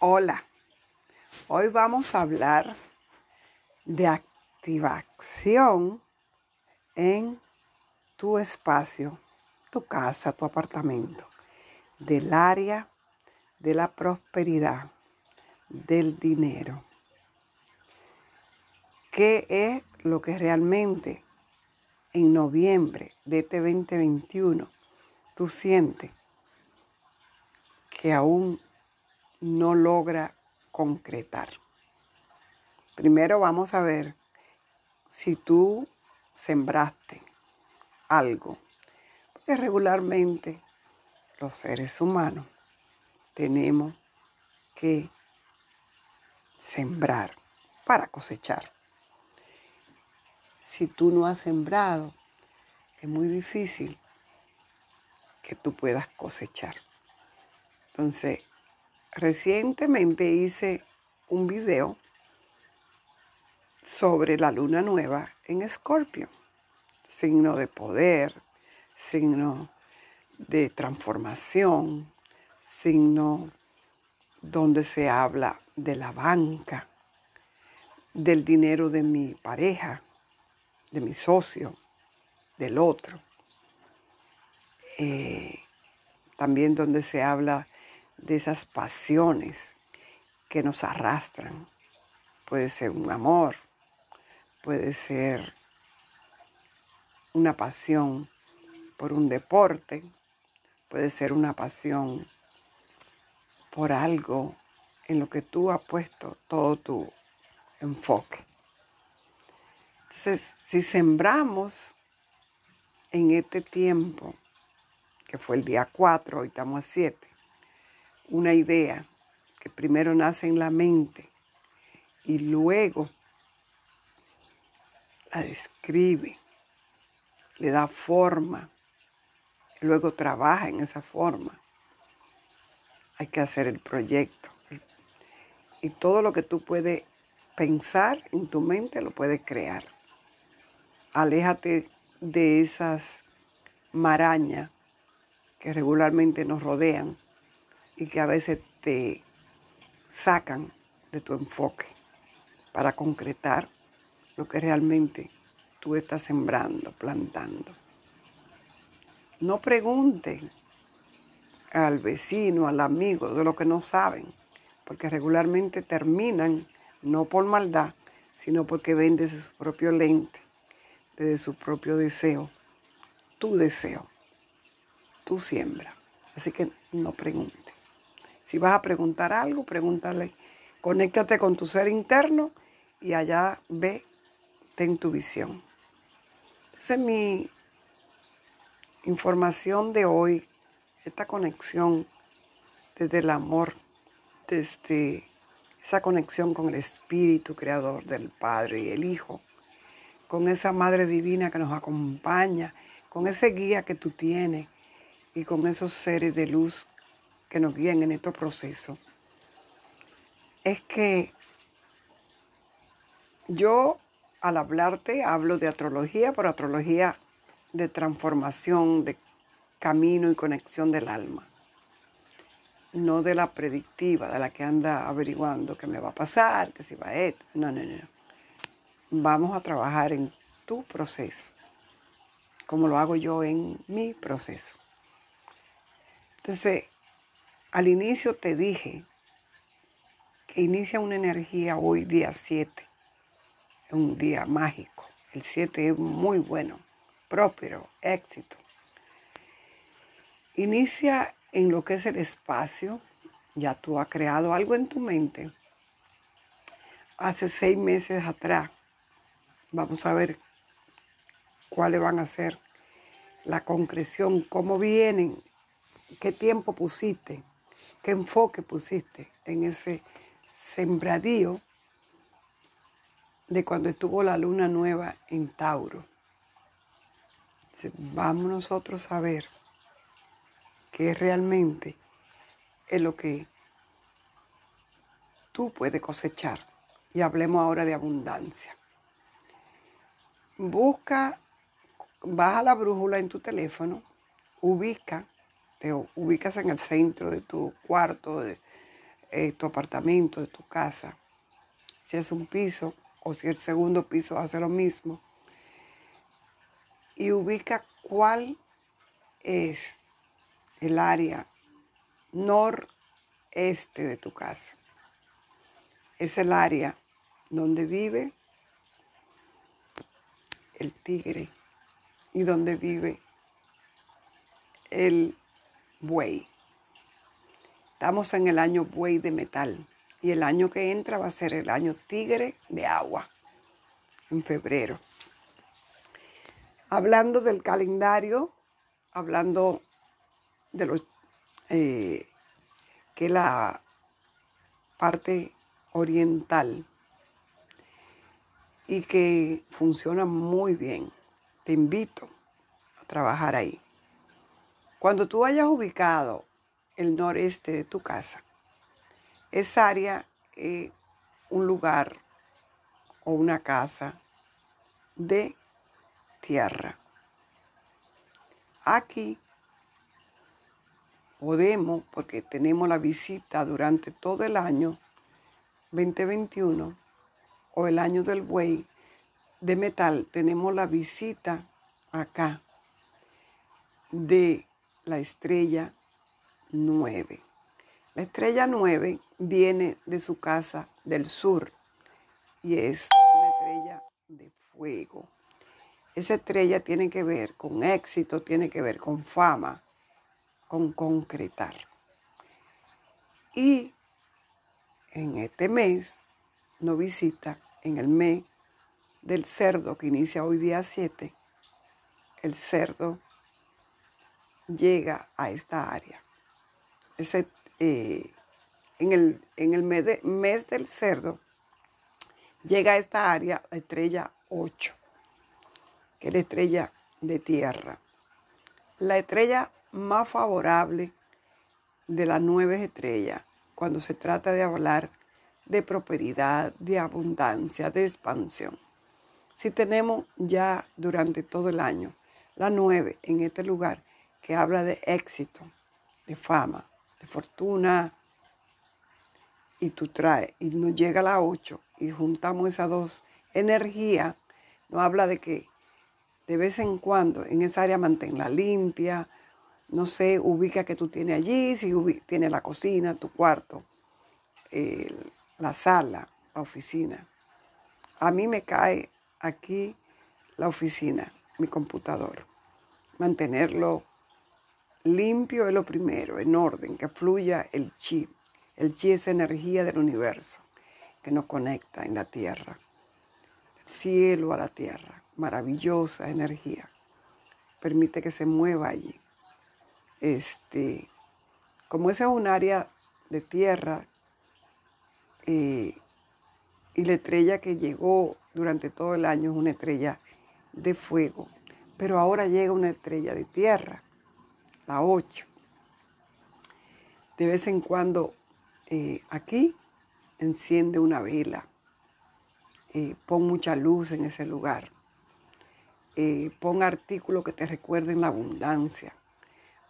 Hola, hoy vamos a hablar de activación en tu espacio, tu casa, tu apartamento, del área de la prosperidad, del dinero. ¿Qué es lo que realmente en noviembre de este 2021 tú sientes que aún no logra concretar. Primero vamos a ver si tú sembraste algo. Porque regularmente los seres humanos tenemos que sembrar para cosechar. Si tú no has sembrado, es muy difícil que tú puedas cosechar. Entonces, recientemente hice un video sobre la luna nueva en Escorpio, signo de poder, signo de transformación, signo donde se habla de la banca, del dinero de mi pareja, de mi socio, del otro. Eh, también donde se habla de esas pasiones que nos arrastran. Puede ser un amor, puede ser una pasión por un deporte, puede ser una pasión por algo en lo que tú has puesto todo tu enfoque. Entonces, si sembramos en este tiempo, que fue el día 4, hoy estamos a 7, una idea que primero nace en la mente y luego la describe, le da forma, luego trabaja en esa forma. Hay que hacer el proyecto. Y todo lo que tú puedes pensar en tu mente lo puedes crear. Aléjate de esas marañas que regularmente nos rodean y que a veces te sacan de tu enfoque para concretar lo que realmente tú estás sembrando, plantando. No pregunten al vecino, al amigo de lo que no saben, porque regularmente terminan no por maldad, sino porque ven desde su propio lente, desde su propio deseo, tu deseo, tu siembra. Así que no pregunten. Si vas a preguntar algo, pregúntale, conéctate con tu ser interno y allá ve, ten tu visión. Esa es mi información de hoy, esta conexión desde el amor, desde esa conexión con el Espíritu Creador del Padre y el Hijo, con esa Madre Divina que nos acompaña, con ese guía que tú tienes y con esos seres de luz que nos guían en estos procesos, es que yo al hablarte hablo de astrología, pero astrología de transformación, de camino y conexión del alma, no de la predictiva, de la que anda averiguando qué me va a pasar, que si va a esto. No, no, no. Vamos a trabajar en tu proceso, como lo hago yo en mi proceso. Entonces, al inicio te dije que inicia una energía hoy día 7, un día mágico. El 7 es muy bueno, próspero, éxito. Inicia en lo que es el espacio. Ya tú has creado algo en tu mente. Hace seis meses atrás. Vamos a ver cuáles van a ser la concreción, cómo vienen, qué tiempo pusiste qué enfoque pusiste en ese sembradío de cuando estuvo la luna nueva en Tauro. Vamos nosotros a ver qué realmente es lo que tú puedes cosechar. Y hablemos ahora de abundancia. Busca, baja la brújula en tu teléfono, ubica te ubicas en el centro de tu cuarto, eh, tu apartamento, de tu casa. Si es un piso o si el segundo piso hace lo mismo. Y ubica cuál es el área noreste de tu casa. Es el área donde vive el tigre y donde vive el buey. Estamos en el año buey de metal y el año que entra va a ser el año tigre de agua, en febrero. Hablando del calendario, hablando de los eh, que la parte oriental y que funciona muy bien. Te invito a trabajar ahí. Cuando tú hayas ubicado el noreste de tu casa, esa área es un lugar o una casa de tierra. Aquí podemos, porque tenemos la visita durante todo el año 2021 o el año del buey de metal, tenemos la visita acá de la estrella 9. La estrella 9 viene de su casa del sur y es una estrella de fuego. Esa estrella tiene que ver con éxito, tiene que ver con fama, con concretar. Y en este mes no visita, en el mes del cerdo que inicia hoy día 7, el cerdo llega a esta área. Ese, eh, en el, en el mes, mes, del cerdo llega a esta área la estrella 8, que es la estrella de tierra. La estrella más favorable de las nueve estrellas cuando se trata de hablar de prosperidad, de abundancia, de expansión. Si tenemos ya durante todo el año la nueve en este lugar que habla de éxito, de fama, de fortuna, y tú traes, y nos llega la ocho y juntamos esas dos energías, nos habla de que de vez en cuando en esa área manténla limpia, no sé, ubica que tú tienes allí, si tienes la cocina, tu cuarto, la sala, la oficina. A mí me cae aquí la oficina, mi computador. Mantenerlo limpio es lo primero, en orden, que fluya el chi. El chi es energía del universo que nos conecta en la tierra, cielo a la tierra, maravillosa energía. Permite que se mueva allí. Este, como esa es un área de tierra eh, y la estrella que llegó durante todo el año es una estrella de fuego, pero ahora llega una estrella de tierra, la 8. De vez en cuando eh, aquí enciende una vela, eh, pon mucha luz en ese lugar, pon artículos que te recuerden la abundancia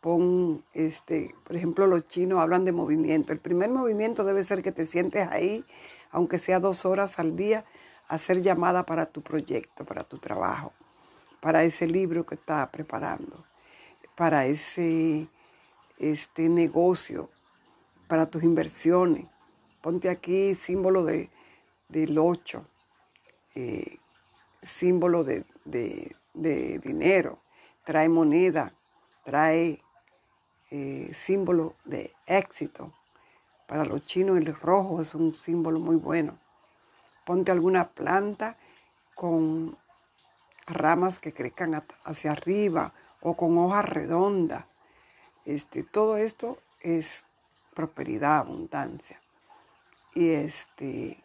pon, este, por ejemplo, los chinos hablan de movimiento. El primer movimiento debe ser que te sientes ahí, aunque sea dos horas al día, hacer llamada para tu proyecto, para tu trabajo, para ese libro que estás preparando, para ese este negocio, para tus inversiones. Ponte aquí símbolo de, del 8, eh, símbolo de, de dinero, trae moneda, trae eh, símbolo de éxito. Para los chinos el rojo es un símbolo muy bueno. Ponte alguna planta con ramas que crezcan hacia arriba o con hojas redondas. Este, todo esto es prosperidad, abundancia. Y este,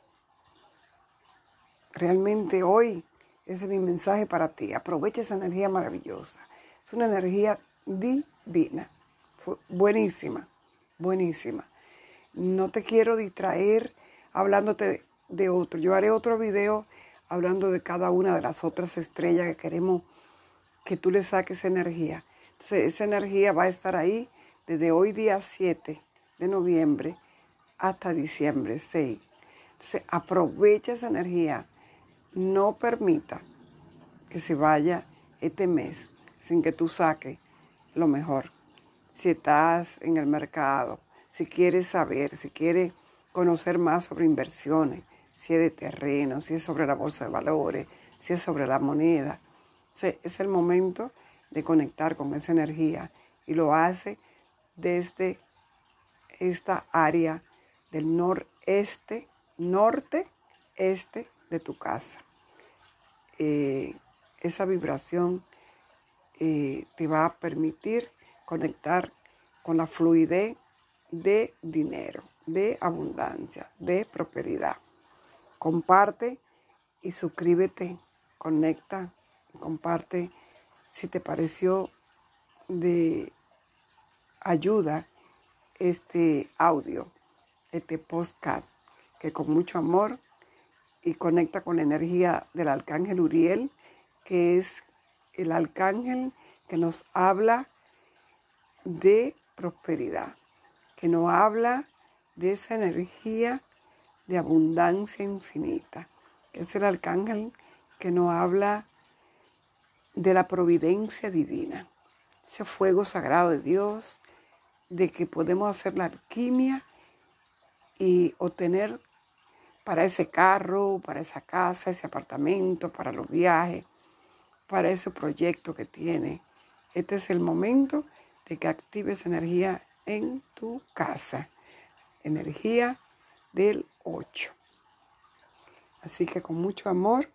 realmente hoy ese es mi mensaje para ti. Aprovecha esa energía maravillosa. Es una energía divina buenísima, buenísima. No te quiero distraer hablándote de, otro. Yo haré otro video hablando de cada una de las otras estrellas que queremos que tú le saques energía. Entonces, esa energía va a estar ahí desde hoy día 7 de noviembre hasta diciembre 6. Entonces, aprovecha esa energía. No permita que se vaya este mes sin que tú saques lo mejor. Si estás en el mercado, si quieres saber, si quieres conocer más sobre inversiones, si es de terreno, si es sobre la bolsa de valores, si es sobre la moneda. Es el momento de conectar con esa energía y lo hace desde esta área del noreste, norte, este de tu casa. Eh, esa vibración eh, te va a permitir conectar con la fluidez de dinero, de abundancia, de prosperidad. Comparte y suscríbete, conecta, comparte si te pareció de ayuda este audio, este postcard, que con mucho amor y conecta con la energía del arcángel Uriel, que es el arcángel que nos habla de prosperidad, que nos habla de esa energía de abundancia infinita, que es el arcángel que nos habla de la providencia divina, ese fuego sagrado de Dios, de que podemos hacer la alquimia y obtener para ese carro, para esa casa, ese apartamento, para los viajes, para ese proyecto que tiene. Este es el momento de que actives energía en tu casa. Energía del 8. Así que con mucho amor